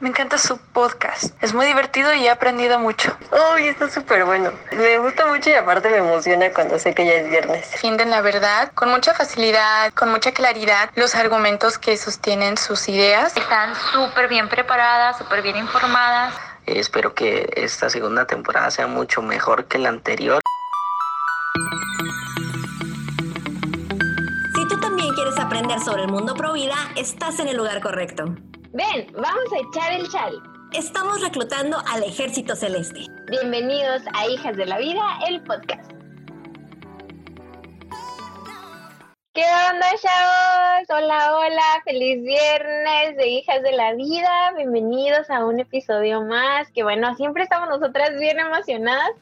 Me encanta su podcast. Es muy divertido y he aprendido mucho. Uy, está súper bueno. Me gusta mucho y aparte me emociona cuando sé que ya es viernes. Defienden la verdad con mucha facilidad, con mucha claridad, los argumentos que sostienen sus ideas. Están súper bien preparadas, súper bien informadas. espero que esta segunda temporada sea mucho mejor que la anterior. Si tú también quieres aprender sobre el mundo pro vida, estás en el lugar correcto. Ven, vamos a echar el chal. Estamos reclutando al Ejército Celeste. Bienvenidos a Hijas de la Vida, el podcast. ¿Qué onda, chavos? Hola, hola, feliz viernes de Hijas de la Vida. Bienvenidos a un episodio más. Que bueno, siempre estamos nosotras bien emocionadas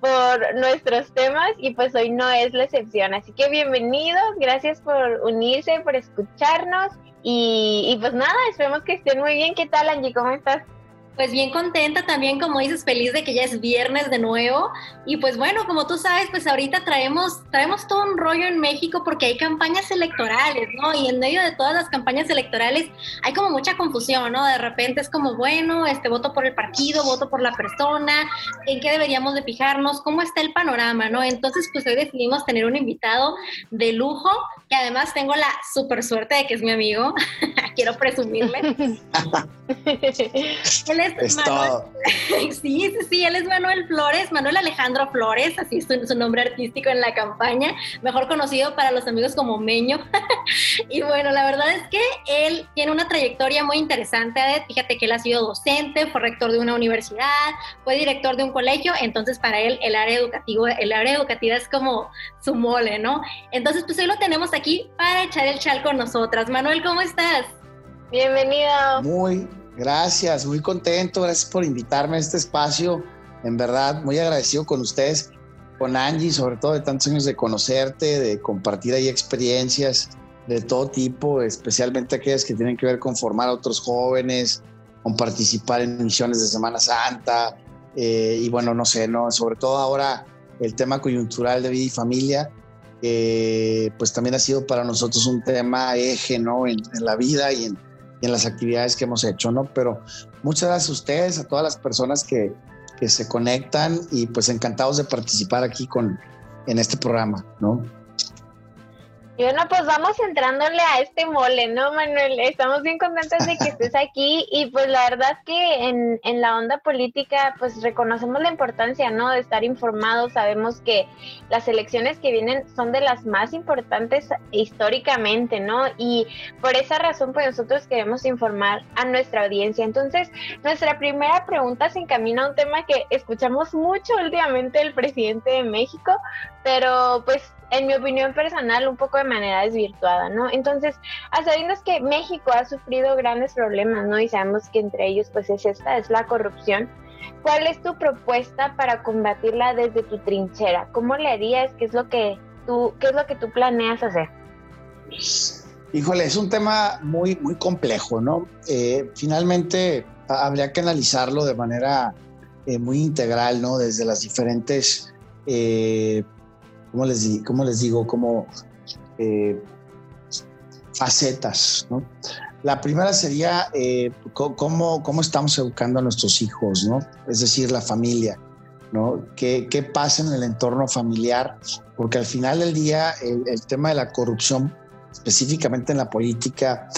por nuestros temas y pues hoy no es la excepción. Así que bienvenidos, gracias por unirse, por escucharnos y, pues nada, esperemos que estén muy bien. ¿Qué tal, Angie? ¿Cómo estás? Pues bien contenta también, como dices, feliz de que ya es viernes de nuevo. Y pues bueno, como tú sabes, pues ahorita traemos, traemos todo un rollo en México porque hay campañas electorales, ¿no? Y en medio de todas las campañas electorales hay como mucha confusión, ¿no? De repente es como, bueno, este voto por el partido, voto por la persona, ¿en qué deberíamos de fijarnos? ¿Cómo está el panorama, ¿no? Entonces, pues hoy decidimos tener un invitado de lujo, que además tengo la super suerte de que es mi amigo. Quiero presumirle. es, Manuel. sí, sí, sí, él es Manuel Flores, Manuel Alejandro Flores, así es su, nombre artístico en la campaña, mejor conocido para los amigos como Meño. y bueno, la verdad es que él tiene una trayectoria muy interesante. Fíjate que él ha sido docente, fue rector de una universidad, fue director de un colegio, entonces para él el área educativa, el área educativa es como su mole, ¿no? Entonces, pues hoy lo tenemos aquí para echar el chal con nosotras. Manuel, ¿cómo estás? Bienvenido. Muy Gracias, muy contento, gracias por invitarme a este espacio. En verdad, muy agradecido con ustedes, con Angie, sobre todo de tantos años de conocerte, de compartir ahí experiencias de todo tipo, especialmente aquellas que tienen que ver con formar a otros jóvenes, con participar en misiones de Semana Santa, eh, y bueno, no sé, no, sobre todo ahora el tema coyuntural de vida y familia, pues también ha sido para nosotros un tema eje, ¿no? En, en la vida y en, en las actividades que hemos hecho, ¿no? Pero muchas gracias a ustedes, a todas las personas que, que se conectan y pues encantados de participar aquí con, en este programa, ¿no? Bueno, pues vamos entrándole a este mole, ¿no, Manuel? Estamos bien contentos de que estés aquí y pues la verdad que en, en, la onda política pues reconocemos la importancia, ¿no? De estar informados, sabemos que las elecciones que vienen son de las más importantes históricamente, ¿no? Y por esa razón pues nosotros queremos informar a nuestra audiencia. Entonces, nuestra primera pregunta se encamina a un tema que escuchamos mucho últimamente del presidente de México, pero pues en mi opinión personal, un poco de manera desvirtuada, ¿no? Entonces, a sabiendas que México ha sufrido grandes problemas, ¿no? Y sabemos que entre ellos, pues es esta, es la corrupción. ¿Cuál es tu propuesta para combatirla desde tu trinchera? ¿Cómo le harías? ¿Qué es lo que tú, qué es lo que tú planeas hacer? Híjole, es un tema muy, muy complejo, ¿no? Eh, finalmente, habría que analizarlo de manera eh, muy integral, ¿no? Desde las diferentes eh, ¿cómo les, digo? Como eh, facetas. La primera sería eh, cómo, cómo, estamos educando a nuestros hijos, ¿no? Es decir, la familia, ¿no? ¿Qué, qué pasa en el entorno familiar? Porque al final del día el, tema de la corrupción, específicamente en la política,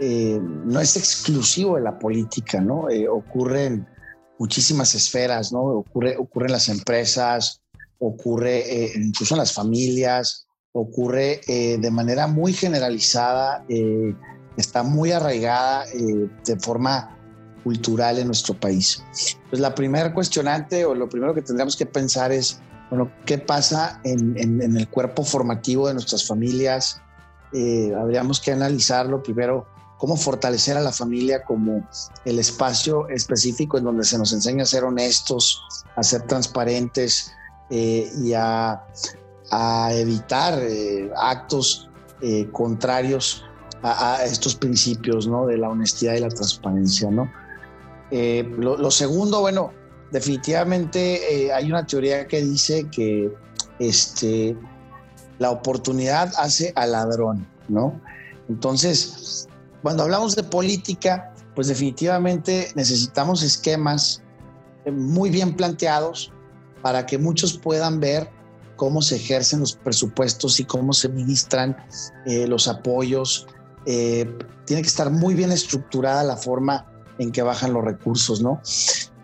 eh, no es exclusivo de la política, ¿no? ocurre en muchísimas esferas, ¿no? Ocurre, las empresas, ocurre eh, incluso en las familias, ocurre eh, de manera muy generalizada, eh, está muy arraigada de forma cultural en nuestro país. Pues la primera cuestionante o lo primero que tendríamos que pensar es, bueno, ¿qué pasa en, en el cuerpo formativo de nuestras familias? habríamos que analizarlo primero, cómo fortalecer a la familia como el espacio específico en donde se nos enseña a ser honestos, a ser transparentes, eh, y a, evitar eh, actos eh, contrarios a, estos principios ¿no? de la honestidad y la transparencia. ¿no? Lo, segundo, bueno, definitivamente hay una teoría que dice que este, la oportunidad hace al ladrón, ¿no? Entonces, cuando hablamos de política, pues definitivamente necesitamos esquemas muy bien planteados para que muchos puedan ver cómo se ejercen los presupuestos y cómo se ministran eh, los apoyos. Eh, tiene que estar muy bien estructurada la forma en que bajan los recursos, ¿no?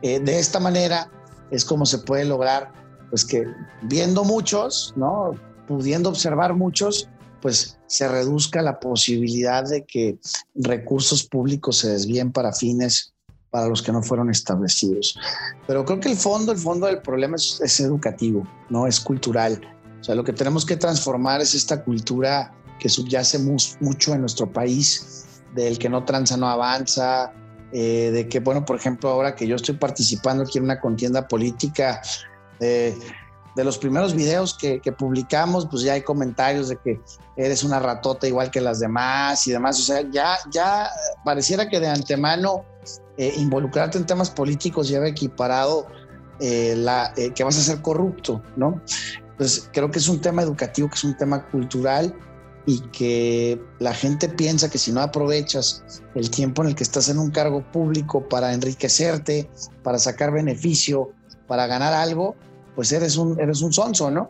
de esta manera es como se puede lograr, pues que viendo muchos, ¿no? Pudiendo observar muchos, pues se reduzca la posibilidad de que recursos públicos se desvíen para fines para los que no fueron establecidos. Pero creo que el fondo, el fondo del problema es, educativo, no es cultural. O sea, lo que tenemos que transformar es esta cultura que subyace mucho en nuestro país, del que no tranza no avanza, eh, de que, bueno, por ejemplo, ahora que yo estoy participando aquí en una contienda política, eh, de los primeros videos que, publicamos, pues ya hay comentarios de que eres una ratota igual que las demás y demás. O sea, ya, ya pareciera que de antemano eh, involucrarte en temas políticos lleva equiparado eh, la, eh, que vas a ser corrupto, ¿no? Entonces, creo que es un tema educativo, que es un tema cultural y que la gente piensa que si no aprovechas el tiempo en el que estás en un cargo público para enriquecerte, para sacar beneficio, para ganar algo, pues eres un, eres un sonso, ¿no?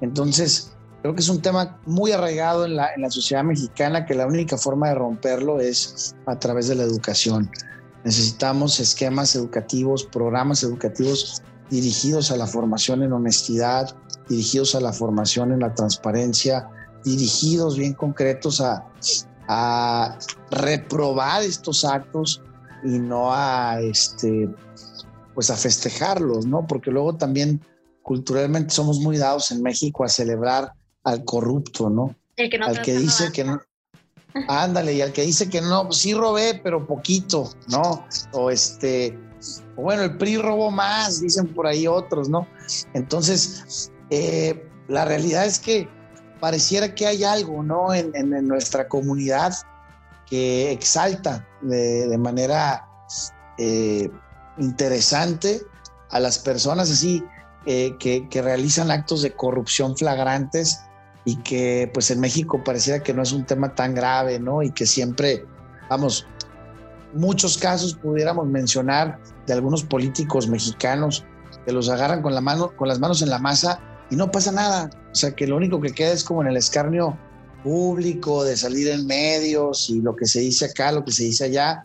Entonces, creo que es un tema muy arraigado en la, en la sociedad mexicana que la única forma de romperlo es a través de la educación. Necesitamos esquemas educativos, programas educativos dirigidos a la formación en honestidad, dirigidos a la formación en la transparencia, dirigidos bien concretos a, a reprobar estos actos y no a este pues a festejarlos, ¿no? Porque luego también culturalmente somos muy dados en México a celebrar al corrupto, ¿no? El que no al que dice que no. Ándale, y al que dice que no, pues sí robé, pero poquito, ¿no? O este, bueno, el PRI robó más, dicen por ahí otros, ¿no? Entonces, eh, la realidad es que pareciera que hay algo, ¿no? En, nuestra comunidad que exalta de, manera eh, interesante a las personas así eh, que, realizan actos de corrupción flagrantes y que pues en México pareciera que no es un tema tan grave, ¿no? Y que siempre, vamos, muchos casos pudiéramos mencionar de algunos políticos mexicanos que los agarran con, la mano, con las manos en la masa y no pasa nada. O sea, que lo único que queda es como en el escarnio público de salir en medios y lo que se dice acá, lo que se dice allá,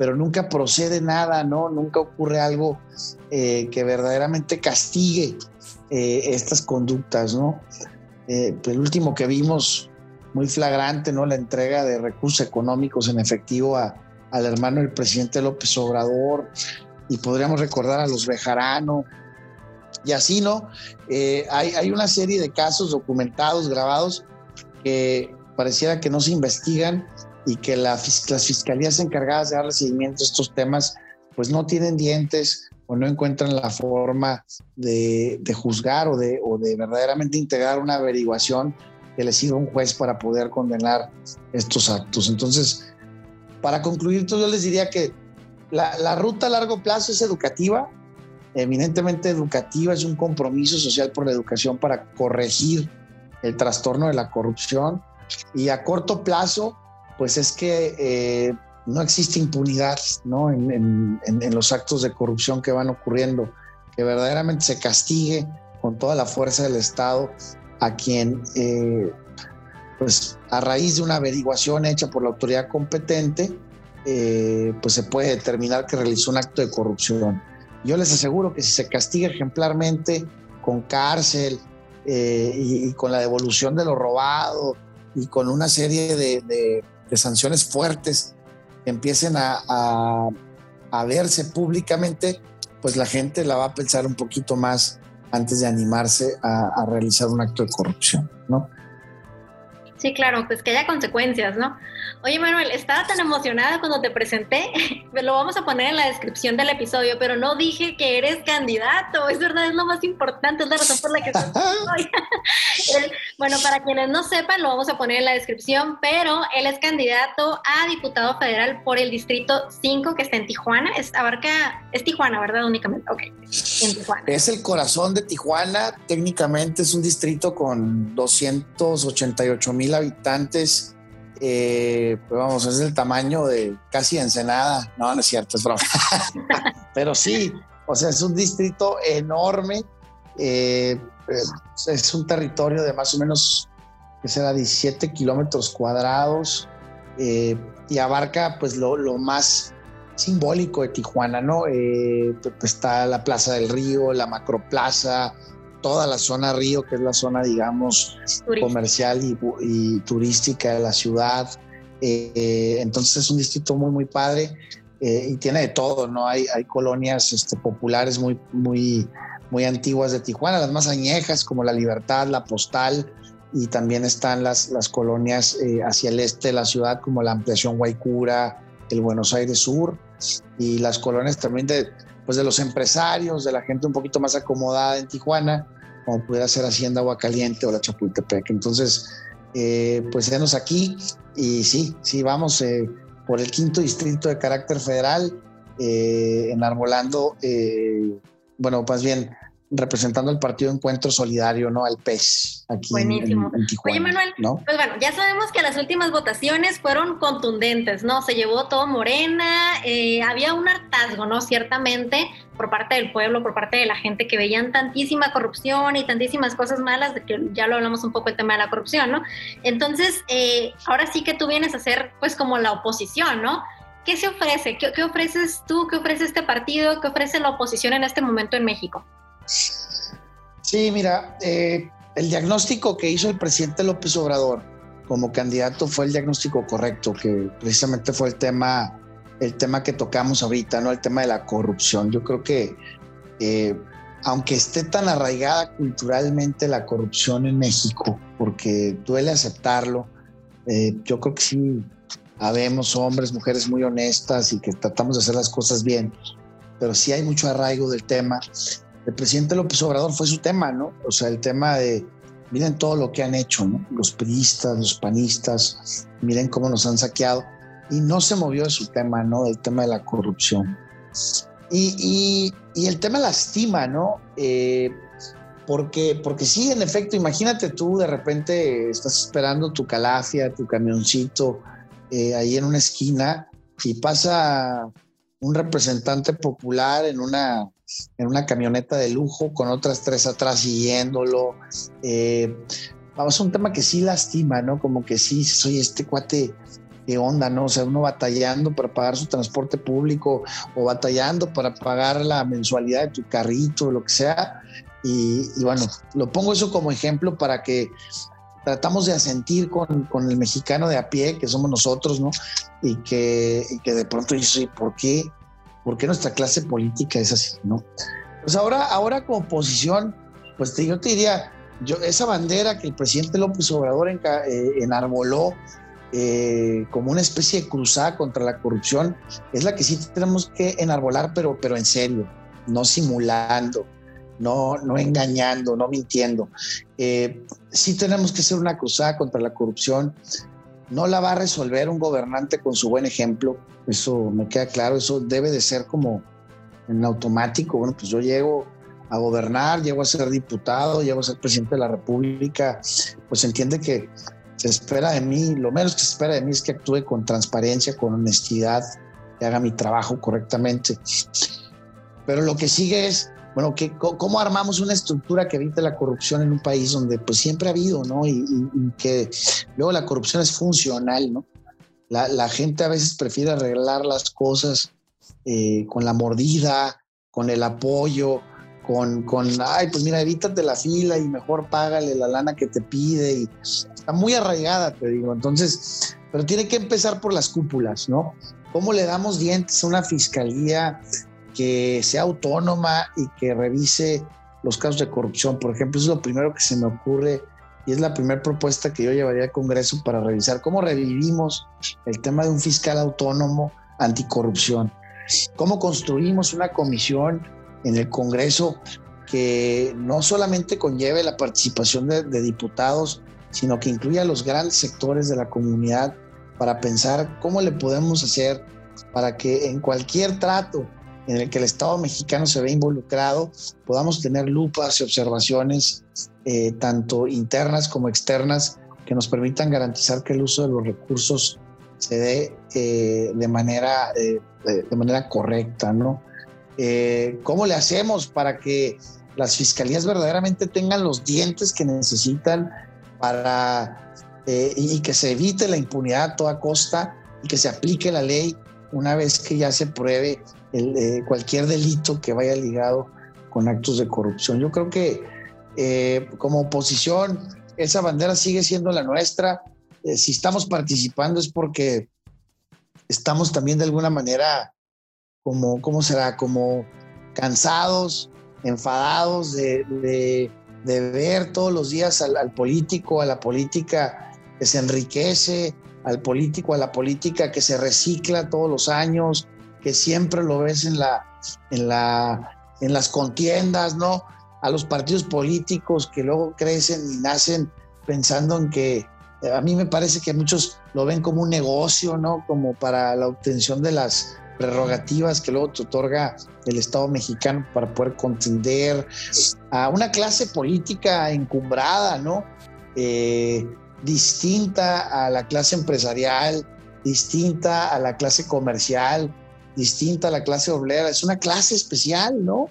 pero nunca procede nada, ¿no? Nunca ocurre algo eh, que verdaderamente castigue eh, estas conductas, ¿no? Eh, el último que vimos muy flagrante, ¿no? La entrega de recursos económicos en efectivo al hermano del presidente López Obrador, y podríamos recordar a los Bejarano, y así, ¿no? hay, hay una serie de casos documentados, grabados, que pareciera que no se investigan y que las fiscalías encargadas de darle seguimiento a estos temas pues no tienen dientes o no encuentran la forma de, juzgar o de, o de verdaderamente integrar una averiguación que le sirva un juez para poder condenar estos actos. Entonces, para concluir, yo les diría que la, la ruta a largo plazo es educativa, eminentemente educativa, es un compromiso social por la educación para corregir el trastorno de la corrupción y a corto plazo pues es que eh, no existe impunidad ¿no? En, los actos de corrupción que van ocurriendo, que verdaderamente se castigue con toda la fuerza del Estado a quien, eh, pues a raíz de una averiguación hecha por la autoridad competente, eh, pues se puede determinar que realizó un acto de corrupción. Yo les aseguro que si se castiga ejemplarmente con cárcel y, con la devolución de lo robado y con una serie de de sanciones fuertes empiecen a, verse públicamente, pues la gente la va a pensar un poquito más antes de animarse a, a realizar un acto de corrupción, ¿no? Sí, claro, pues que haya consecuencias, ¿no? Oye, Manuel, estaba tan emocionada cuando te presenté, lo vamos a poner en la descripción del episodio, pero no dije que eres candidato, es verdad, es lo más importante, es la razón por la que estoy. bueno, para quienes no sepan, lo vamos a poner en la descripción, pero él es candidato a diputado federal por el distrito 5 que está en Tijuana, es abarca, es Tijuana, ¿verdad? Únicamente, ok, en Tijuana. Es el corazón de Tijuana, técnicamente es un distrito con 288 mil habitantes eh, pues vamos, es el tamaño de casi Ensenada. No, no es cierto, es broma. Pero sí, o sea, es un distrito enorme. Eh, es un territorio de más o menos, que será 17 kilómetros cuadrados eh, y abarca pues lo, lo, más simbólico de Tijuana, ¿no? pues está la Plaza del Río, la Macroplaza, toda la zona río, que es la zona, digamos, comercial y, turística de la ciudad. Eh, entonces es un distrito muy, muy padre eh, y tiene de todo, ¿no? Hay, hay colonias este, populares muy, muy, muy antiguas de Tijuana, las más añejas, como la Libertad, la Postal, y también están las, las colonias eh, hacia el este de la ciudad, como la ampliación Guaycura, el Buenos Aires Sur, y las colonias también de, pues de los empresarios, de la gente un poquito más acomodada en Tijuana, como pudiera ser Hacienda Aguacaliente o la Chapultepec. Entonces, eh, pues venos aquí y sí, sí, vamos eh, por el quinto distrito de carácter federal, eh, enarbolando, bueno, más bien representando el partido Encuentro Solidario, ¿no? Al PES, aquí Buenísimo. Oye, Manuel, pues bueno, ya sabemos que las últimas votaciones fueron contundentes, ¿no? Se llevó todo Morena, eh, había un hartazgo, ¿no? Ciertamente, por parte del pueblo, por parte de la gente que veían tantísima corrupción y tantísimas cosas malas, de que ya lo hablamos un poco el tema de la corrupción, ¿no? Entonces, eh, ahora sí que tú vienes a ser, pues, como la oposición, ¿no? ¿Qué se ofrece? ¿Qué, ¿Qué ofreces tú? ¿Qué ofrece este partido? ¿Qué ofrece la oposición en este momento en México? Sí, mira, eh, el diagnóstico que hizo el presidente López Obrador como candidato fue el diagnóstico correcto, que precisamente fue el tema, el tema que tocamos ahorita, ¿no? El tema de la corrupción. Yo creo que eh, aunque esté tan arraigada culturalmente la corrupción en México, porque duele aceptarlo, eh, yo creo que sí habemos hombres, mujeres muy honestas y que tratamos de hacer las cosas bien, pero sí hay mucho arraigo del tema el presidente López Obrador fue su tema, ¿no? O sea, el tema de, miren todo lo que han hecho, ¿no? Los priistas, los panistas, miren cómo nos han saqueado. Y no se movió de su tema, ¿no? Del tema de la corrupción. Y, y, el tema lastima, ¿no? Eh, porque, porque sí, en efecto, imagínate tú de repente estás esperando tu calafia, tu camioncito eh, ahí en una esquina y pasa un representante popular en una en una camioneta de lujo con otras tres atrás siguiéndolo. Eh, vamos, un tema que sí lastima, ¿no? Como que sí, soy este cuate de onda, ¿no? O sea, uno batallando para pagar su transporte público o batallando para pagar la mensualidad de tu carrito, lo que sea. Y, bueno, lo pongo eso como ejemplo para que tratamos de asentir con, con, el mexicano de a pie, que somos nosotros, ¿no? Y que, y que de pronto dice, ¿por qué? ¿Por qué nuestra clase política es así, no? Pues ahora, ahora como oposición, pues yo te diría, yo, esa bandera que el presidente López Obrador eh, enarboló eh, como una especie de cruzada contra la corrupción, es la que sí tenemos que enarbolar, pero, pero en serio, no simulando, no, no engañando, no mintiendo. Eh, sí tenemos que hacer una cruzada contra la corrupción, no la va a resolver un gobernante con su buen ejemplo, eso me queda claro, eso debe de ser como en automático, bueno, pues yo llego a gobernar, llego a ser diputado, llego a ser presidente de la República, pues entiende que se espera de mí, lo menos que se espera de mí es que actúe con transparencia, con honestidad, que haga mi trabajo correctamente. Pero lo que sigue es bueno, que, ¿cómo armamos una estructura que evite la corrupción en un país donde pues siempre ha habido, ¿no? Y, que luego la corrupción es funcional, ¿no? La, gente a veces prefiere arreglar las cosas eh, con la mordida, con el apoyo, con, con, ay, pues mira, evítate la fila y mejor págale la lana que te pide. Y está muy arraigada, te digo. Entonces, pero tiene que empezar por las cúpulas, ¿no? ¿Cómo le damos dientes a una fiscalía que sea autónoma y que revise los casos de corrupción. Por ejemplo, eso es lo primero que se me ocurre es la primera propuesta que yo llevaría al Congreso para revisar cómo revivimos el tema de un fiscal autónomo anticorrupción. Cómo construimos una comisión en el Congreso que no solamente conlleve la participación de, de diputados, sino que incluya a los grandes sectores de la comunidad para pensar cómo le podemos hacer para que en cualquier trato en el que el Estado mexicano se ve involucrado, podamos tener lupas y observaciones, eh, tanto internas como externas, que nos permitan garantizar que el uso de los recursos se dé eh, de, manera, eh, de manera correcta, ¿no? ¿Cómo le hacemos para que las fiscalías verdaderamente tengan los dientes que necesitan para y que se evite la impunidad a toda costa y que se aplique la ley una vez que ya se pruebe cualquier delito que vaya ligado con actos de corrupción? Yo creo que como oposición esa bandera sigue siendo la nuestra. Eh, si estamos participando es porque estamos también de alguna manera como, ¿cómo será? Como cansados, enfadados de, ver todos los días al, político, a la política que se enriquece, al político, a la política que se recicla todos los años, que siempre lo ves en, la, en, la, en las contiendas, ¿no? a los partidos políticos que luego crecen y nacen pensando en que eh, a mí me parece que muchos lo ven como un negocio, ¿no? Como para la obtención de las prerrogativas que luego te otorga el Estado mexicano para poder contender a una clase política encumbrada, ¿no? Eh, distinta a la clase empresarial, distinta a la clase comercial, distinta a la clase obrera. Es una clase especial, ¿no?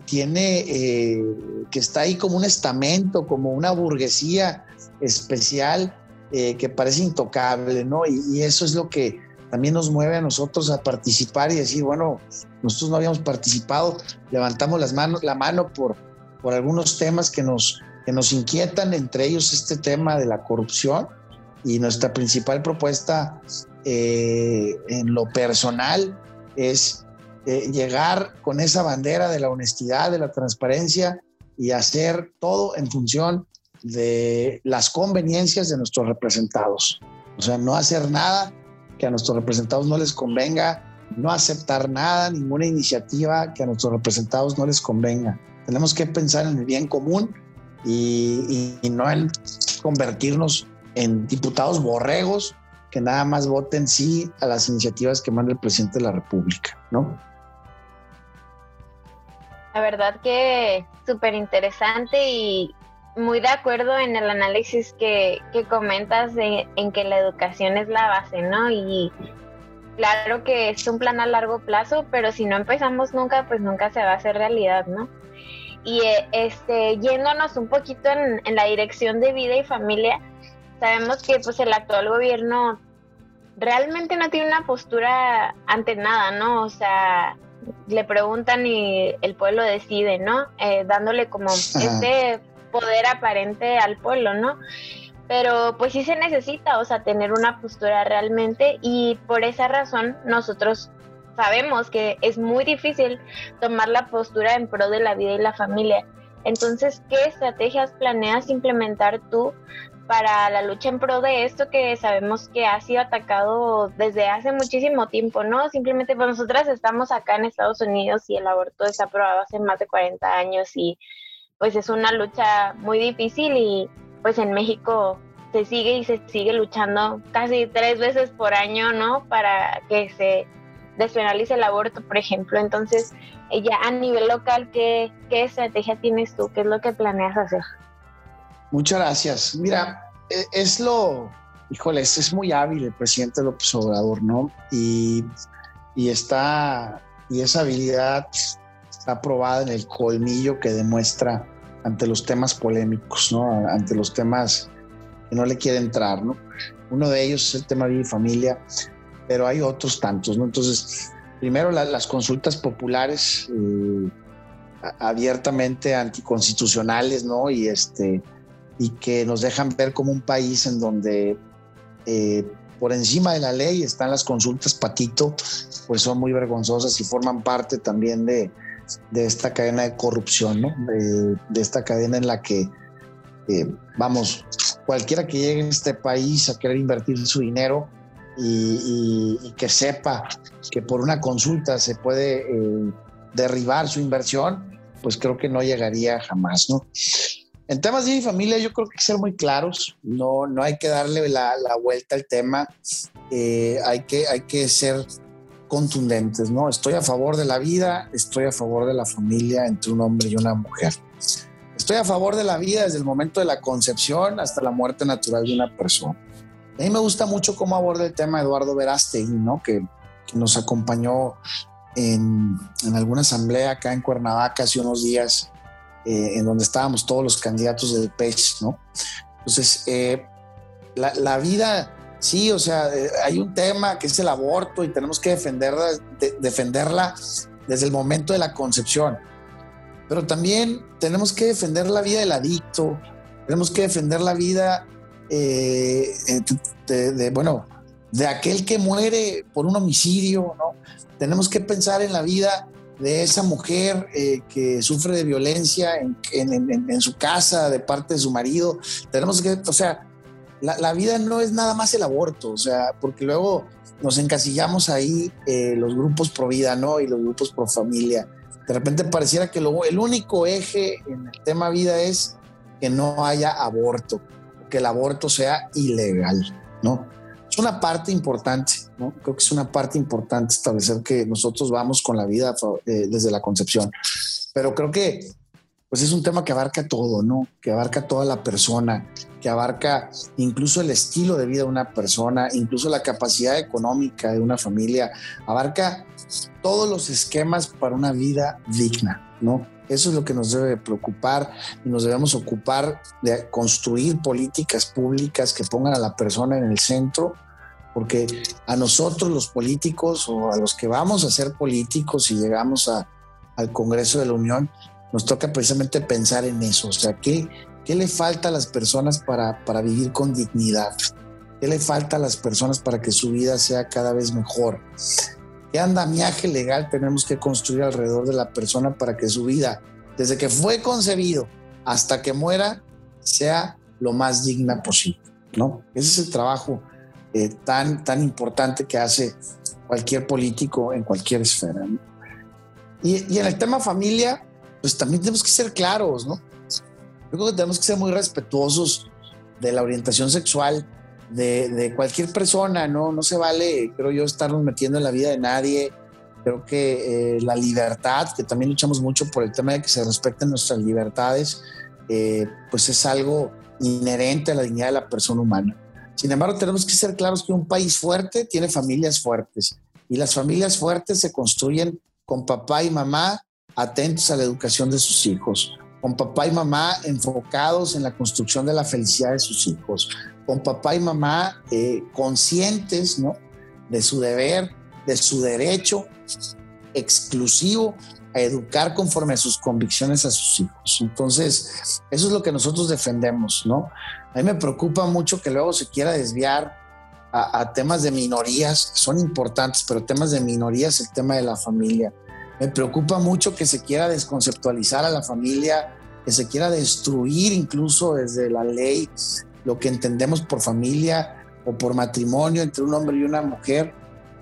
tiene, eh, que está ahí como un estamento, como una burguesía especial eh, que parece intocable, ¿no? Y, eso es lo que también nos mueve a nosotros a participar y decir, bueno, nosotros no habíamos participado, levantamos las manos, la mano por, por algunos temas que nos, que nos inquietan, entre ellos este tema de la corrupción y nuestra principal propuesta eh, en lo personal es eh, llegar con esa bandera de la honestidad, de la transparencia y hacer todo en función de las conveniencias de nuestros representados. O sea, no hacer nada que a nuestros representados no les convenga, no aceptar nada, ninguna iniciativa que a nuestros representados no les convenga. Tenemos que pensar en el bien común y, y no en convertirnos en diputados borregos que nada más voten sí a las iniciativas que manda el presidente de la República, ¿no? La verdad que súper interesante y muy de acuerdo en el análisis que, comentas en que la educación es la base, ¿no? Y claro que es un plan a largo plazo, pero si no empezamos nunca, pues nunca se va a hacer realidad, ¿no? Y eh, este, yéndonos un poquito en, en, la dirección de vida y familia, sabemos que pues el actual gobierno realmente no tiene una postura ante nada, ¿no? O sea, le preguntan y el pueblo decide, ¿no? Eh, dándole como este poder aparente al pueblo, ¿no? Pero pues sí se necesita, o sea, tener una postura realmente y por esa razón nosotros sabemos que es muy difícil tomar la postura en pro de la vida y la familia. Entonces, ¿qué estrategias planeas implementar tú para la lucha en pro de esto que sabemos que ha sido atacado desde hace muchísimo tiempo, ¿no? Simplemente pues nosotras estamos acá en Estados Unidos y el aborto está aprobado hace más de 40 años y pues es una lucha muy difícil y pues en México se sigue y se sigue luchando casi tres veces por año, ¿no? Para que se despenalice el aborto, por ejemplo. Entonces, ya a nivel local, ¿qué, qué estrategia tienes tú? ¿Qué es lo que planeas hacer? Muchas gracias. Mira, e, es lo, híjole, es muy hábil el presidente López Obrador, ¿no? Y, y está, y esa habilidad está probada en el colmillo que demuestra ante los temas polémicos, ¿no? Ante los temas que no le quiere entrar, ¿no? Uno de ellos es el tema de mi familia, pero hay otros tantos, ¿no? Entonces, primero las consultas populares eh, abiertamente anticonstitucionales, ¿no? Y este, y que nos dejan ver como un país en donde eh, por encima de la ley están las consultas patito, pues son muy vergonzosas y forman parte también de, de esta cadena de corrupción, ¿no? de, esta cadena en la que, eh, vamos, cualquiera que llegue a este país a querer invertir su dinero y, que sepa que por una consulta se puede eh, derribar su inversión, pues creo que no llegaría jamás, ¿no? En temas de mi familia yo creo que hay que ser muy claros, no, no hay que darle la, vuelta al tema, eh, hay, que, hay que ser contundentes, ¿no? Estoy a favor de la vida, estoy a favor de la familia entre un hombre y una mujer. Estoy a favor de la vida desde el momento de la concepción hasta la muerte natural de una persona. A mí me gusta mucho cómo aborda el tema Eduardo Verástegui, ¿no? que, que nos acompañó en, en, alguna asamblea acá en Cuernavaca hace unos días, eh, en donde estábamos todos los candidatos del PECH, ¿no? Entonces, eh, la, vida, sí, o sea, eh, hay un tema que es el aborto y tenemos que defenderla, de, defenderla desde el momento de la concepción. Pero también tenemos que defender la vida del adicto, tenemos que defender la vida de, bueno, de aquel que muere por un homicidio, ¿no? Tenemos que pensar en la vida de esa mujer eh, que sufre de violencia en, su casa de parte de su marido. Tenemos que, o sea, la, la, vida no es nada más el aborto, o sea, porque luego nos encasillamos ahí eh, los grupos pro vida, ¿no? Y los grupos pro familia. De repente pareciera que lo, el único eje en el tema vida es que no haya aborto, que el aborto sea ilegal, ¿no? Es una parte importante, ¿no? Creo que es una parte importante establecer que nosotros vamos con la vida eh, desde la concepción. Pero creo que pues es un tema que abarca todo, ¿no? Que abarca toda la persona, que abarca incluso el estilo de vida de una persona, incluso la capacidad económica de una familia, abarca todos los esquemas para una vida digna, ¿no? Eso es lo que nos debe preocupar y nos debemos ocupar de construir políticas públicas que pongan a la persona en el centro, porque a nosotros los políticos o a los que vamos a ser políticos y llegamos a, al Congreso de la Unión, nos toca precisamente pensar en eso, o sea, ¿qué, qué le falta a las personas para, para vivir con dignidad? ¿Qué le falta a las personas para que su vida sea cada vez mejor? ¿Qué andamiaje legal tenemos que construir alrededor de la persona para que su vida, desde que fue concebido hasta que muera, sea lo más digna posible? ¿no? Ese es el trabajo eh, tan, tan importante que hace cualquier político en cualquier esfera. ¿no? Y, y en el tema familia, pues también tenemos que ser claros, ¿no? Yo creo que tenemos que ser muy respetuosos de la orientación sexual de, de, cualquier persona, ¿no? No se vale, creo yo, estarnos metiendo en la vida de nadie. Creo que eh, la libertad, que también luchamos mucho por el tema de que se respeten nuestras libertades, eh, pues es algo inherente a la dignidad de la persona humana. Sin embargo, tenemos que ser claros que un país fuerte tiene familias fuertes y las familias fuertes se construyen con papá y mamá atentos a la educación de sus hijos, con papá y mamá enfocados en la construcción de la felicidad de sus hijos, con papá y mamá eh, conscientes ¿no? de su deber, de su derecho exclusivo a educar conforme a sus convicciones a sus hijos. Entonces, eso es lo que nosotros defendemos, ¿no? A mí me preocupa mucho que luego se quiera desviar a, temas de minorías, son importantes, pero temas de minorías, el tema de la familia. Me preocupa mucho que se quiera desconceptualizar a la familia, que se quiera destruir incluso desde la ley lo que entendemos por familia o por matrimonio entre un hombre y una mujer,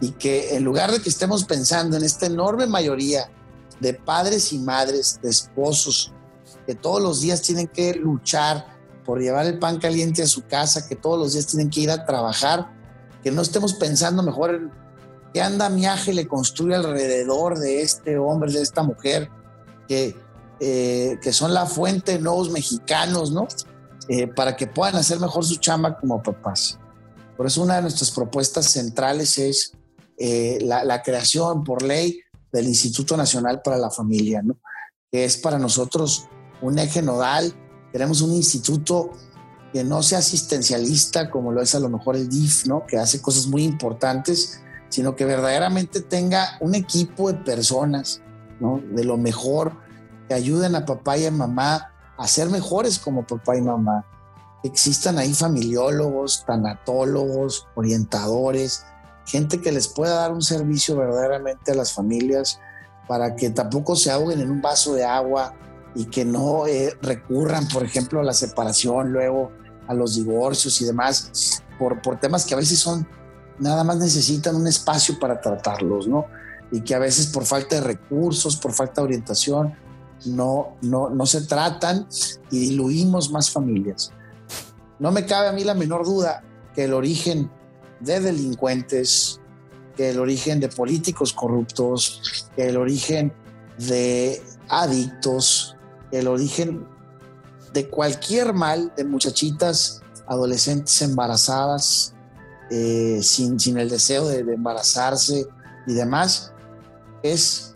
y que en lugar de que estemos pensando en esta enorme mayoría de padres y madres, de esposos, que todos los días tienen que luchar por llevar el pan caliente a su casa, que todos los días tienen que ir a trabajar, que no estemos pensando mejor en qué andamiaje le construye alrededor de este hombre, de esta mujer, que, eh, que son la fuente de nuevos mexicanos, ¿no? Eh, para que puedan hacer mejor su chamba como papás. Por eso una de nuestras propuestas centrales es eh, la, la, creación por ley del Instituto Nacional para la Familia, ¿no? que es para nosotros un eje nodal. Queremos un instituto que no sea asistencialista como lo es a lo mejor el DIF, ¿no? que hace cosas muy importantes, sino que verdaderamente tenga un equipo de personas ¿no? de lo mejor que ayuden a papá y a mamá a ser mejores como papá y mamá. Existan ahí familiólogos, tanatólogos, orientadores, gente que les pueda dar un servicio verdaderamente a las familias para que tampoco se ahoguen en un vaso de agua y que no eh, recurran, por ejemplo, a la separación, luego a los divorcios y demás, por, por temas que a veces son, nada más necesitan un espacio para tratarlos, ¿no? Y que a veces por falta de recursos, por falta de orientación, no, no, no se tratan y diluimos más familias. No me cabe a mí la menor duda que el origen de delincuentes, que el origen de políticos corruptos, que el origen de adictos, el origen de cualquier mal, de muchachitas, adolescentes embarazadas, eh, sin, sin, el deseo de, de embarazarse y demás, es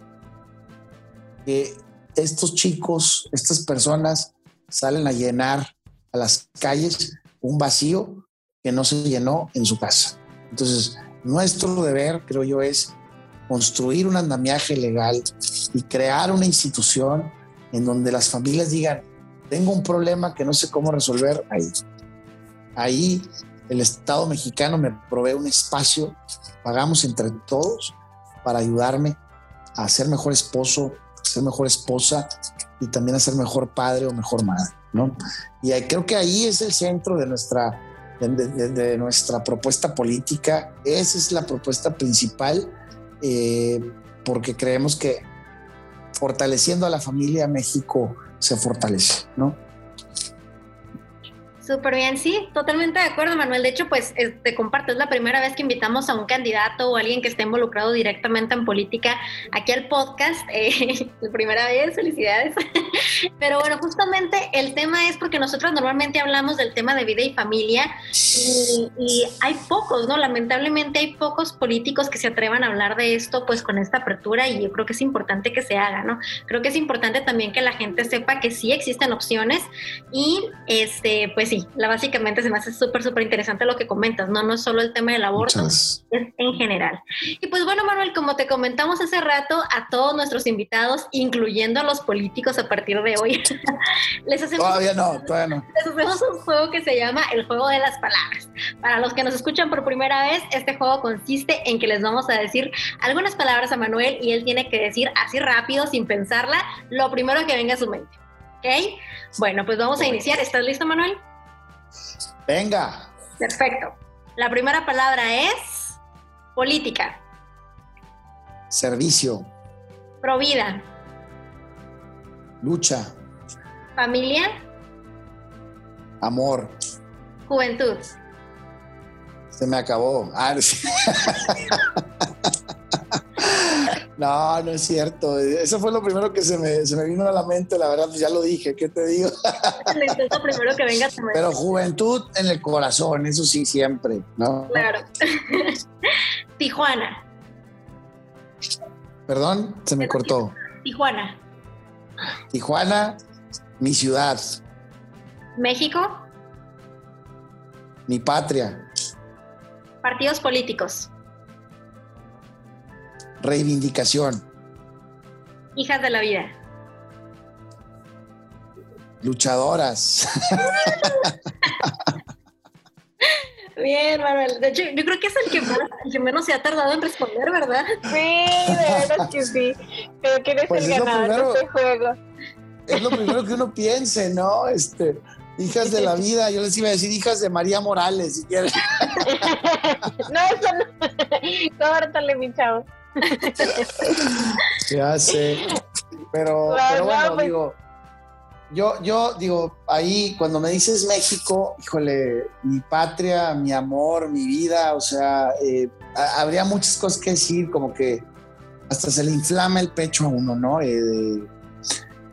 que estos chicos, estas personas salen a llenar a las calles un vacío que no se llenó en su casa. Entonces, nuestro deber, creo yo, es construir un andamiaje legal y crear una institución en donde las familias digan, tengo un problema que no sé cómo resolver ahí. Ahí el Estado mexicano me provee un espacio, pagamos entre todos para ayudarme a ser mejor esposo, ser mejor esposa y también a ser mejor padre o mejor madre, ¿no? Y creo que ahí es el centro de nuestra, de, nuestra propuesta política, esa es la propuesta principal, eh, porque creemos que fortaleciendo a la familia México se fortalece, ¿no? Súper bien, sí, totalmente de acuerdo, Manuel. De hecho, pues te comparto, es la primera vez que invitamos a un candidato o alguien que esté involucrado directamente en política aquí al podcast. Eh, la primera vez, felicidades. Pero bueno, justamente el tema es porque nosotros normalmente hablamos del tema de vida y familia y, y, hay pocos, ¿no? Lamentablemente hay pocos políticos que se atrevan a hablar de esto pues con esta apertura y yo creo que es importante que se haga, ¿no? Creo que es importante también que la gente sepa que sí existen opciones y este, pues sí, la básicamente se me hace súper, súper interesante lo que comentas, ¿no? No es solo el tema del aborto, es en general. Y pues bueno, Manuel, como te comentamos hace rato, a todos nuestros invitados, incluyendo a los políticos a partir de hoy, les hacemos... Todavía no, todavía no. Les hacemos un juego que se llama el juego de las palabras. Para los que nos escuchan por primera vez, este juego consiste en que les vamos a decir algunas palabras a Manuel y él tiene que decir así rápido, sin pensarla, lo primero que venga a su mente. ¿Ok? Bueno, pues vamos a iniciar. ¿Estás listo, Manuel? Venga. Perfecto. La primera palabra es política. Servicio. Provida. Lucha. Familia. Amor. Juventud. Se me acabó. Ah, No, no es cierto. Eso fue lo primero que se me, se me vino a la mente, la verdad, ya lo dije, ¿qué te digo? lo primero que venga a. Pero juventud en el corazón, eso sí, siempre, ¿no? Claro. Tijuana. Perdón, se me cortó. Tijuana. Tijuana, mi ciudad. México. Mi patria. Partidos políticos. Reivindicación. Hijas de la vida. Luchadoras. Bien, Manuel. De hecho, yo creo que es el que, más, el que menos se ha tardado en responder, ¿verdad? Sí, de verdad que sí. Pero que eres Pues el es ganador primero. de este juego. Es lo primero que uno piense, ¿no? Este, hijas de la vida. Yo les iba a decir hijas de María Morales, si quieren. No, eso no. Córtale, mi chavo. Ya sé. Pero, pero bueno, pues. digo, yo, yo digo, ahí cuando me dices México, híjole, mi patria, mi amor, mi vida, o sea, eh, ha- habría muchas cosas que decir, como que hasta se le inflama el pecho a uno, ¿no? Eh, de-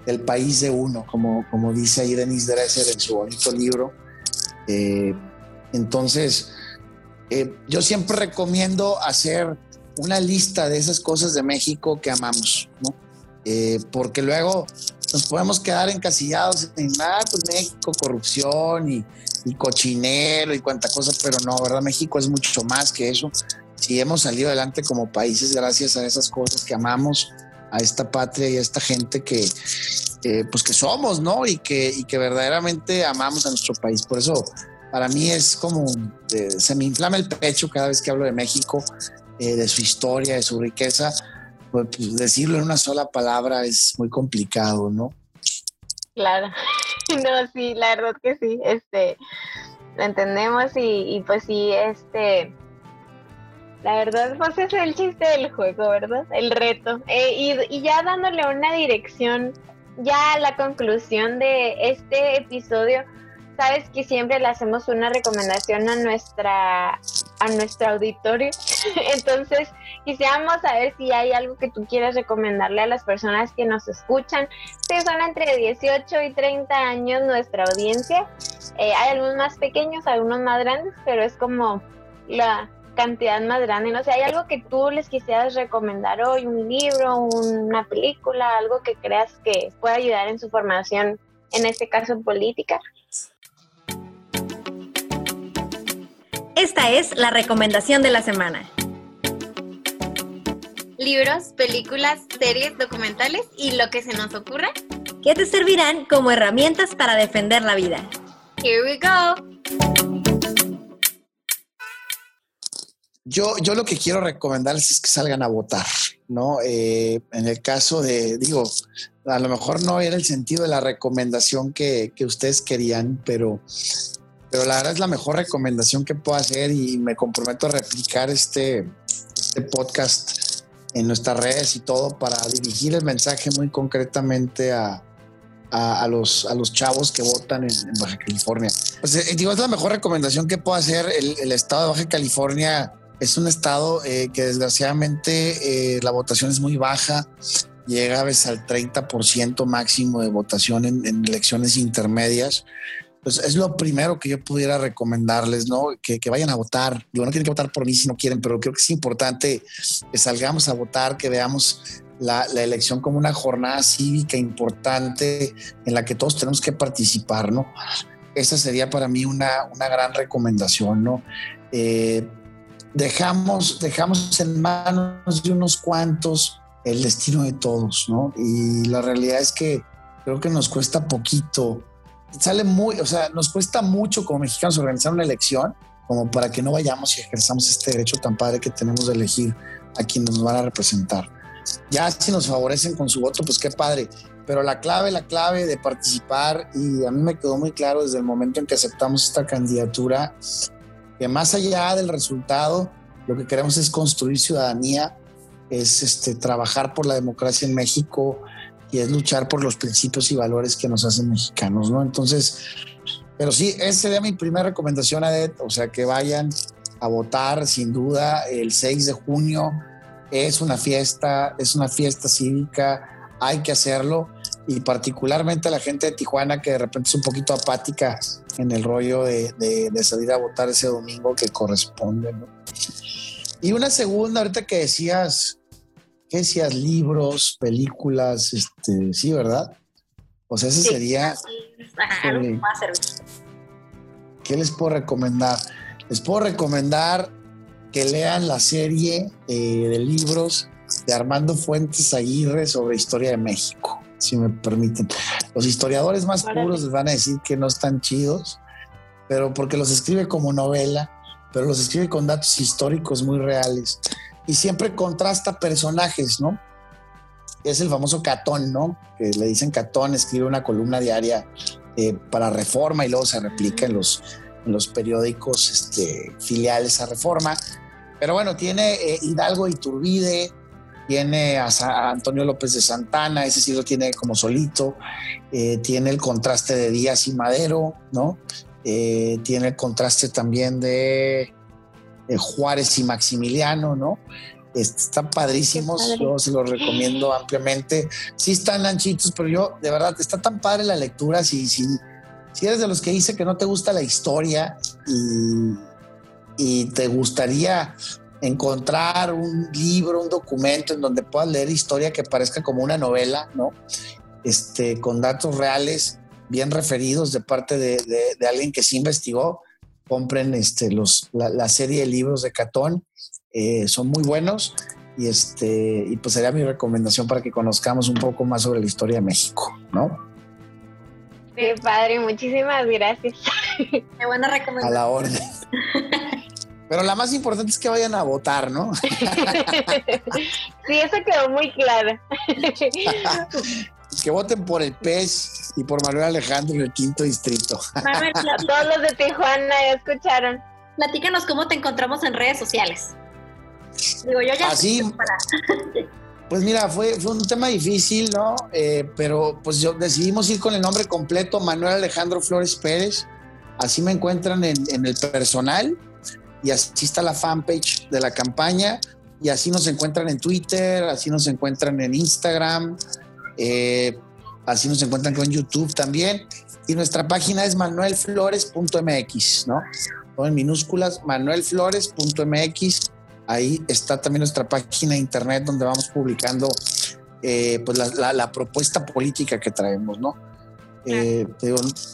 del país de uno, como, como dice ahí Denise Dresser en su bonito libro. Eh, entonces, eh, yo siempre recomiendo hacer una lista de esas cosas de México que amamos, ¿no? Eh, porque luego nos podemos quedar encasillados en, ah, pues México, corrupción y, y cochinero y cuánta cosa, pero no, ¿verdad? México es mucho más que eso. Si hemos salido adelante como países gracias a esas cosas que amamos, a esta patria y a esta gente que, eh, pues que somos, ¿no? Y que, y que verdaderamente amamos a nuestro país. Por eso, para mí es como, eh, se me inflama el pecho cada vez que hablo de México, eh, de su historia, de su riqueza. Pues, pues, decirlo en una sola palabra es muy complicado, ¿no? Claro. No, sí, la verdad que sí. Este, lo entendemos y, pues sí, este. La verdad, pues es el chiste del juego, ¿verdad? El reto. Eh, y, y ya dándole una dirección, ya a la conclusión de este episodio, sabes que siempre le hacemos una recomendación a nuestra a nuestro auditorio. Entonces, quisiéramos saber si hay algo que tú quieres recomendarle a las personas que nos escuchan. Si son entre 18 y 30 años nuestra audiencia. Eh, hay algunos más pequeños, algunos más grandes, pero es como la cantidad más grande. No sé, ¿hay algo que tú les quisieras recomendar hoy? ¿Un libro, una película, algo que creas que pueda ayudar en su formación, en este caso política? Esta es la recomendación de la semana. Libros, películas, series, documentales y lo que se nos ocurra. Que te servirán como herramientas para defender la vida. Here we go. Yo, yo lo que quiero recomendarles es que salgan a votar, ¿no? Eh, en el caso de, digo, a lo mejor no era el sentido de la recomendación que, que ustedes querían, pero pero la verdad es la mejor recomendación que puedo hacer y me comprometo a replicar este, este podcast en nuestras redes y todo para dirigir el mensaje muy concretamente a, a, los, a los chavos que votan en, Baja California. Pues, eh, digo, es la mejor recomendación que puedo hacer. El, estado de Baja California es un estado eh, que desgraciadamente eh, la votación es muy baja. Llega a veces al 30% máximo de votación en, en elecciones intermedias pues es lo primero que yo pudiera recomendarles, ¿no? Que, vayan a votar. Digo, no tienen que votar por mí si no quieren, pero creo que es importante que salgamos a votar, que veamos la, elección como una jornada cívica importante en la que todos tenemos que participar, ¿no? Esa sería para mí una, una gran recomendación, ¿no? Eh, dejamos, dejamos en manos de unos cuantos el destino de todos, ¿no? Y la realidad es que creo que nos cuesta poquito sale muy, o sea, nos cuesta mucho como mexicanos organizar una elección como para que no vayamos y ejerzamos este derecho tan padre que tenemos de elegir a quienes nos van a representar. Ya si nos favorecen con su voto, pues qué padre. Pero la clave, la clave de participar, y a mí me quedó muy claro desde el momento en que aceptamos esta candidatura, que más allá del resultado, lo que queremos es construir ciudadanía, es este, trabajar por la democracia en México, y es luchar por los principios y valores que nos hacen mexicanos, ¿no? Entonces, pero sí, esa sería mi primera recomendación, Adet, o sea, que vayan a votar sin duda el 6 de junio. Es una fiesta, es una fiesta cívica, hay que hacerlo y particularmente a la gente de Tijuana que de repente es un poquito apática en el rollo de, de salir a votar ese domingo que corresponde. ¿no? Y una segunda, ahorita que decías ¿qué decías? Libros, películas, este, sí, ¿verdad? O sea, ese sería... ¿Qué les puedo recomendar? Les puedo recomendar que lean la serie eh, de libros de Armando Fuentes Aguirre sobre historia de México, si me permiten. Los historiadores más puros les van a decir que no están chidos, pero porque los escribe como novela, pero los escribe con datos históricos muy reales y siempre contrasta personajes, ¿no? Es el famoso Catón, ¿no? Que le dicen Catón, escribe una columna diaria eh, para Reforma y luego se replica en los, los periódicos este, filiales a Reforma. Pero bueno, tiene eh, Hidalgo Iturbide, tiene a, Antonio López de Santana, ese sí lo tiene como solito, eh, tiene el contraste de Díaz y Madero, ¿no? tiene el contraste también de eh, Juárez y Maximiliano, ¿no? Están padrísimos, yo se los recomiendo ampliamente. Sí están anchitos, pero yo, de verdad, está tan padre la lectura. Si, si, si eres de los que dice que no te gusta la historia y, y te gustaría encontrar un libro, un documento en donde puedas leer historia que parezca como una novela, ¿no? Este, con datos reales, bien referidos de parte de, de alguien que sí investigó compren este, los, la, serie de libros de Catón, eh, son muy buenos y, este, y pues sería mi recomendación para que conozcamos un poco más sobre la historia de México, ¿no? Qué padre, muchísimas gracias. Qué buena recomendación. A la orden. Pero la más importante es que vayan a votar, ¿no? sí, eso quedó muy claro. que voten por el PES y por Manuel Alejandro en el quinto distrito. todos los de Tijuana ya escucharon. Platícanos cómo te encontramos en redes sociales. Digo, yo ya. Así. Pues mira, fue, fue un tema difícil, ¿no? Eh, pero pues yo decidimos ir con el nombre completo, Manuel Alejandro Flores Pérez. Así me encuentran en, en el personal y así está la fanpage de la campaña y así nos encuentran en Twitter, así nos encuentran en Instagram, eh, así nos encuentran con YouTube también. Y nuestra página es manuelflores.mx, ¿no? Todo en minúsculas, manuelflores.mx. Ahí está también nuestra página de internet donde vamos publicando eh, pues la, propuesta política que traemos, ¿no? Eh,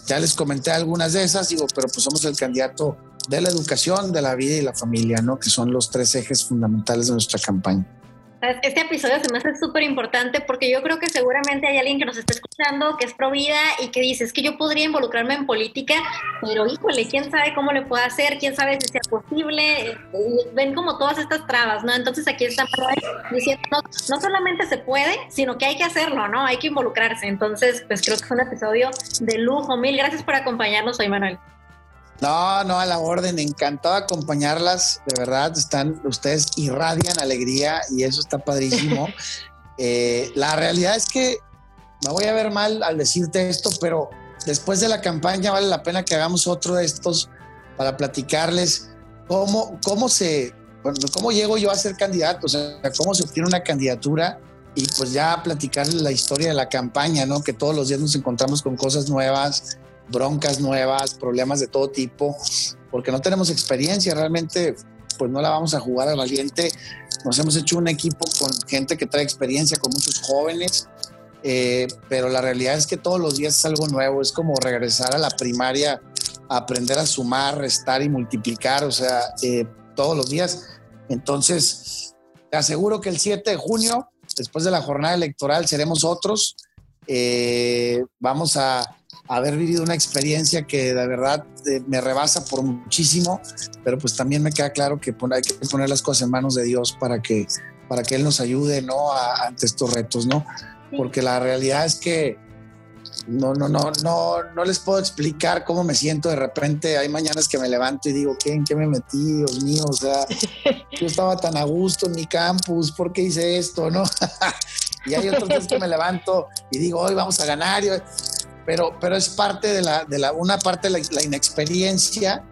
ya les comenté algunas de esas, digo, pero pues somos el candidato de la educación, de la vida y la familia, ¿no? Que son los tres ejes fundamentales de nuestra campaña. Este episodio se me hace súper importante porque yo creo que seguramente hay alguien que nos está escuchando que es pro vida y que dice, es que yo podría involucrarme en política, pero híjole, quién sabe cómo le puedo hacer, quién sabe si sea posible. ven como todas estas trabas, ¿no? Entonces aquí está diciendo, no, no, solamente se puede, sino que hay que hacerlo, ¿no? Hay que involucrarse. Entonces, pues creo que es un episodio de lujo. Mil gracias por acompañarnos hoy, Manuel. No, no, a la orden, encantado de acompañarlas, de verdad, están, ustedes irradian alegría y eso está padrísimo. Eh, la realidad es que me voy a ver mal al decirte esto, pero después de la campaña vale la pena que hagamos otro de estos para platicarles cómo, cómo se, cómo llego yo a ser candidato, o sea, cómo se obtiene una candidatura y pues ya platicarles la historia de la campaña, ¿no? Que todos los días nos encontramos con cosas nuevas, broncas nuevas, problemas de todo tipo, porque no tenemos experiencia, realmente pues no la vamos a jugar al valiente. Nos hemos hecho un equipo con gente que trae experiencia, con muchos jóvenes, eh, pero la realidad es que todos los días es algo nuevo, es como regresar a la primaria, a aprender a sumar, restar y multiplicar, o sea, eh, todos los días. Entonces, te aseguro que el 7 de junio, después de la jornada electoral, seremos otros. Eh, vamos a haber vivido una experiencia que de verdad eh, me rebasa por muchísimo, pero pues también me queda claro que hay que poner las cosas en manos de Dios para que, para que Él nos ayude, ¿no? ante estos retos, ¿no? Porque la realidad es que no, no, no, no, no les puedo explicar cómo me siento. De repente hay mañanas que me levanto y digo, ¿qué, ¿en qué me metí? Dios mío, o sea, yo estaba tan a gusto en mi campus, ¿por qué hice esto? ¿No? y hay otros días que me levanto y digo, hoy vamos a ganar pero, pero es parte de la, de la una parte de la, inexperiencia,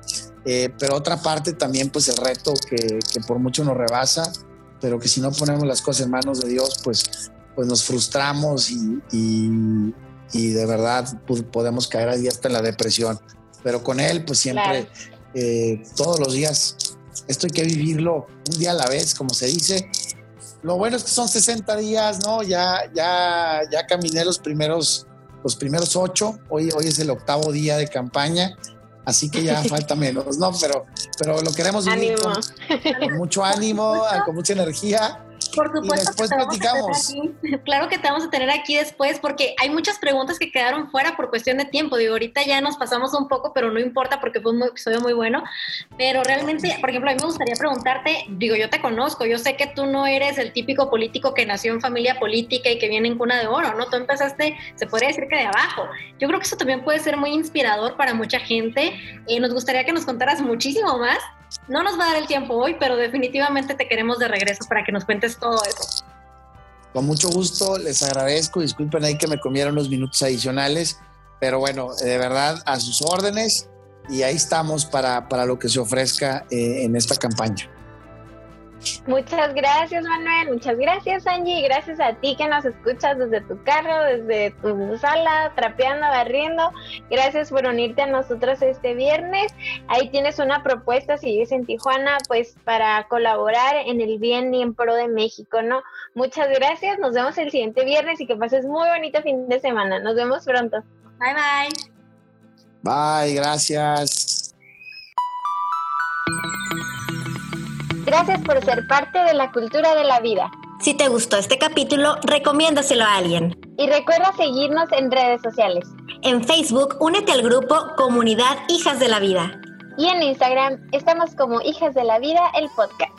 eh, pero otra parte también pues el reto que, que, por mucho nos rebasa, pero que si no ponemos las cosas en manos de Dios, pues, pues nos frustramos y, y, y de verdad pues, podemos caer ahí hasta en la depresión. Pero con Él pues siempre, eh, todos los días, esto hay que vivirlo un día a la vez, como se dice. Lo bueno es que son 60 días, ¿no? Ya, ya, ya caminé los primeros los primeros ocho. Hoy, hoy es el octavo día de campaña, así que ya falta menos, ¿no? Pero, pero lo queremos vivir con, mucho ánimo, con mucha energía por supuesto. después platicamos. Claro que te vamos a tener aquí después porque hay muchas preguntas que quedaron fuera por cuestión de tiempo. Digo, ahorita ya nos pasamos un poco, pero no importa porque fue un episodio muy bueno. Pero realmente, por ejemplo, a mí me gustaría preguntarte, digo, yo te conozco, yo sé que tú no eres el típico político que nació en familia política y que viene en cuna de oro, ¿no? Tú empezaste, se podría decir que de abajo. Yo creo que eso también puede ser muy inspirador para mucha gente. Eh, nos gustaría que nos contaras muchísimo más no nos va a dar el tiempo hoy, pero definitivamente te queremos de regreso para que nos cuentes todo eso. Con mucho gusto, les agradezco. Disculpen ahí que me comieron unos minutos adicionales, pero bueno, de verdad, a sus órdenes y ahí estamos para, para lo que se ofrezca eh, en esta campaña. Muchas gracias, Manuel. Muchas gracias, Angie. Gracias a ti que nos escuchas desde tu carro, desde tu sala, trapeando, barriendo. Gracias por unirte a nosotros este viernes. Ahí tienes una propuesta, si vives en Tijuana, pues para colaborar en el bien y en pro de México, ¿no? Muchas gracias. Nos vemos el siguiente viernes y que pases muy bonito fin de semana. Nos vemos pronto. Bye, bye. Bye, gracias. Gracias por ser parte de la cultura de la vida. Si te gustó este capítulo, recomiéndaselo a alguien. Y recuerda seguirnos en redes sociales. En Facebook, únete al grupo Comunidad Hijas de la Vida. Y en Instagram estamos como Hijas de la Vida, el podcast.